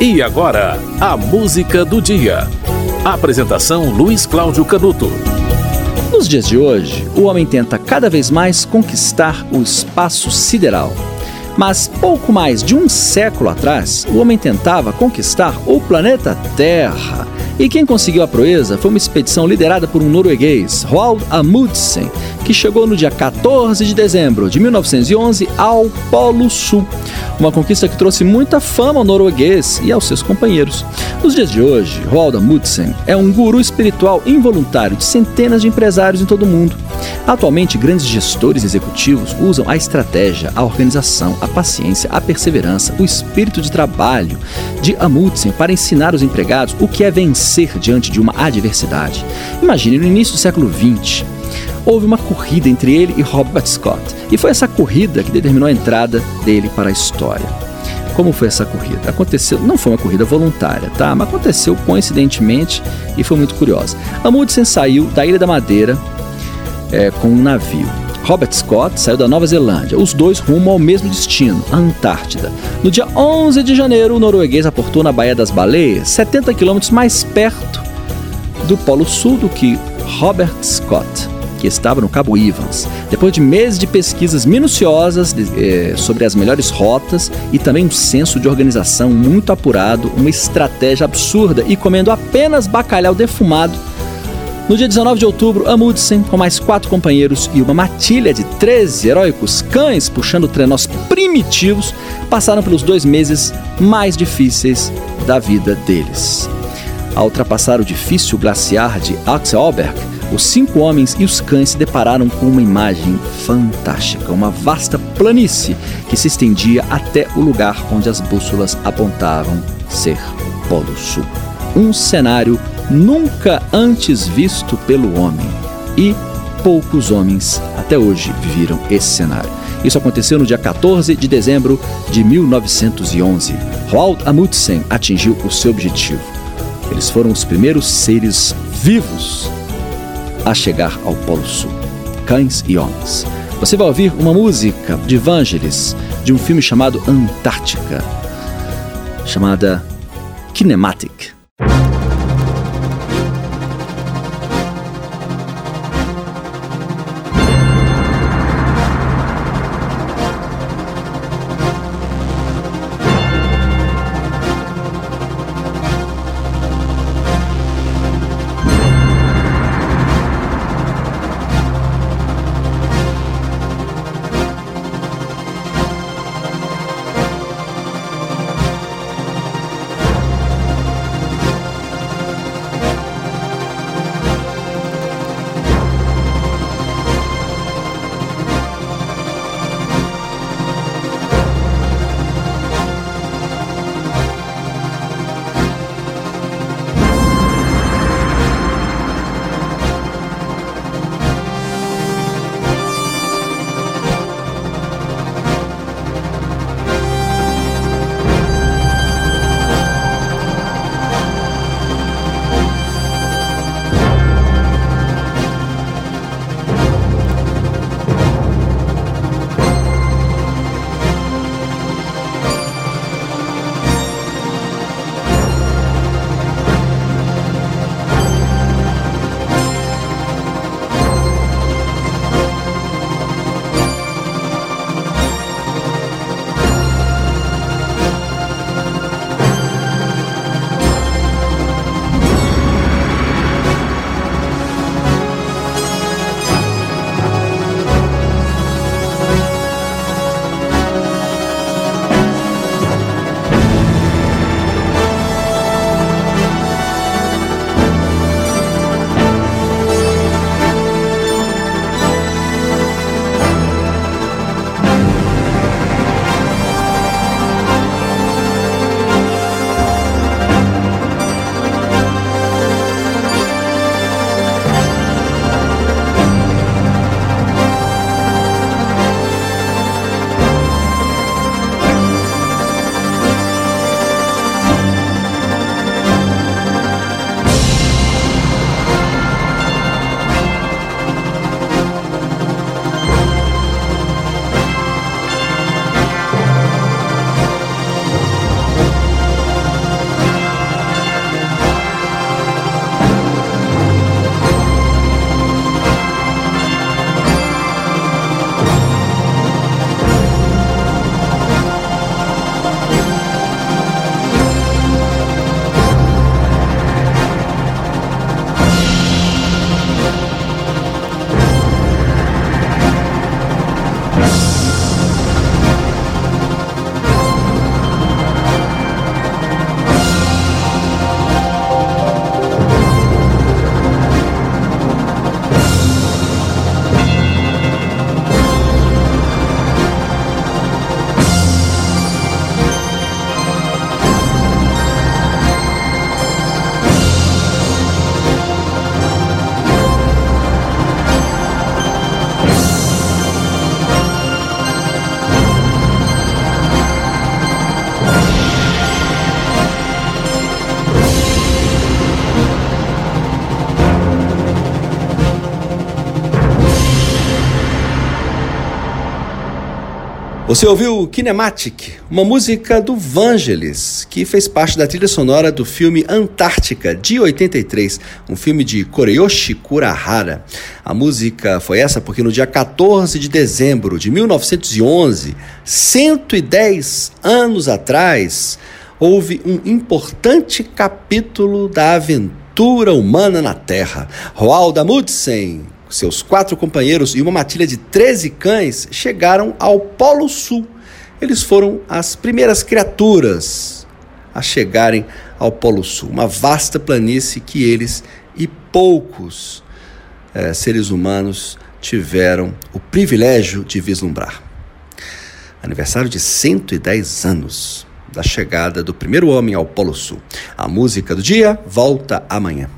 E agora, a música do dia. Apresentação Luiz Cláudio Canuto. Nos dias de hoje, o homem tenta cada vez mais conquistar o espaço sideral. Mas pouco mais de um século atrás, o homem tentava conquistar o planeta Terra. E quem conseguiu a proeza foi uma expedição liderada por um norueguês, Roald Amundsen, que chegou no dia 14 de dezembro de 1911 ao Polo Sul. Uma conquista que trouxe muita fama ao norueguês e aos seus companheiros. Nos dias de hoje, Roald Amundsen é um guru espiritual involuntário de centenas de empresários em todo o mundo. Atualmente, grandes gestores executivos usam a estratégia, a organização, a paciência, a perseverança, o espírito de trabalho de Amundsen para ensinar os empregados o que é vencer diante de uma adversidade. Imagine, no início do século XX, houve uma corrida entre ele e Robert Scott. E foi essa corrida que determinou a entrada dele para a história. Como foi essa corrida? Aconteceu, não foi uma corrida voluntária, tá? Mas aconteceu coincidentemente e foi muito curiosa. Amundsen saiu da Ilha da Madeira é, com um navio. Robert Scott saiu da Nova Zelândia, os dois rumo ao mesmo destino, a Antártida. No dia 11 de janeiro, o norueguês aportou na Baía das Baleias, 70 quilômetros mais perto do Polo Sul do que Robert Scott que estava no Cabo Evans. Depois de meses de pesquisas minuciosas de, eh, sobre as melhores rotas e também um senso de organização muito apurado, uma estratégia absurda e comendo apenas bacalhau defumado, no dia 19 de outubro, Amundsen, com mais quatro companheiros e uma matilha de 13 heróicos cães puxando trenós primitivos, passaram pelos dois meses mais difíceis da vida deles. Ao ultrapassar o difícil glaciar de Axelberg, os cinco homens e os cães se depararam com uma imagem fantástica, uma vasta planície que se estendia até o lugar onde as bússolas apontavam ser Polo Sul. Um cenário nunca antes visto pelo homem e poucos homens até hoje viram esse cenário. Isso aconteceu no dia 14 de dezembro de 1911. Roald Amundsen atingiu o seu objetivo. Eles foram os primeiros seres vivos a chegar ao Polo Sul. Cães e Homens. Você vai ouvir uma música de Vangelis de um filme chamado Antártica, chamada Kinematic. Você ouviu Kinematic, uma música do Vangelis, que fez parte da trilha sonora do filme Antártica, de 83, um filme de Koreyoshi Kurahara. A música foi essa porque no dia 14 de dezembro de 1911, 110 anos atrás, houve um importante capítulo da aventura humana na Terra. Roald Amundsen, seus quatro companheiros e uma matilha de 13 cães chegaram ao Polo Sul. Eles foram as primeiras criaturas a chegarem ao Polo Sul, uma vasta planície que eles e poucos é, seres humanos tiveram o privilégio de vislumbrar. Aniversário de 110 anos da chegada do primeiro homem ao Polo Sul. A música do dia volta amanhã.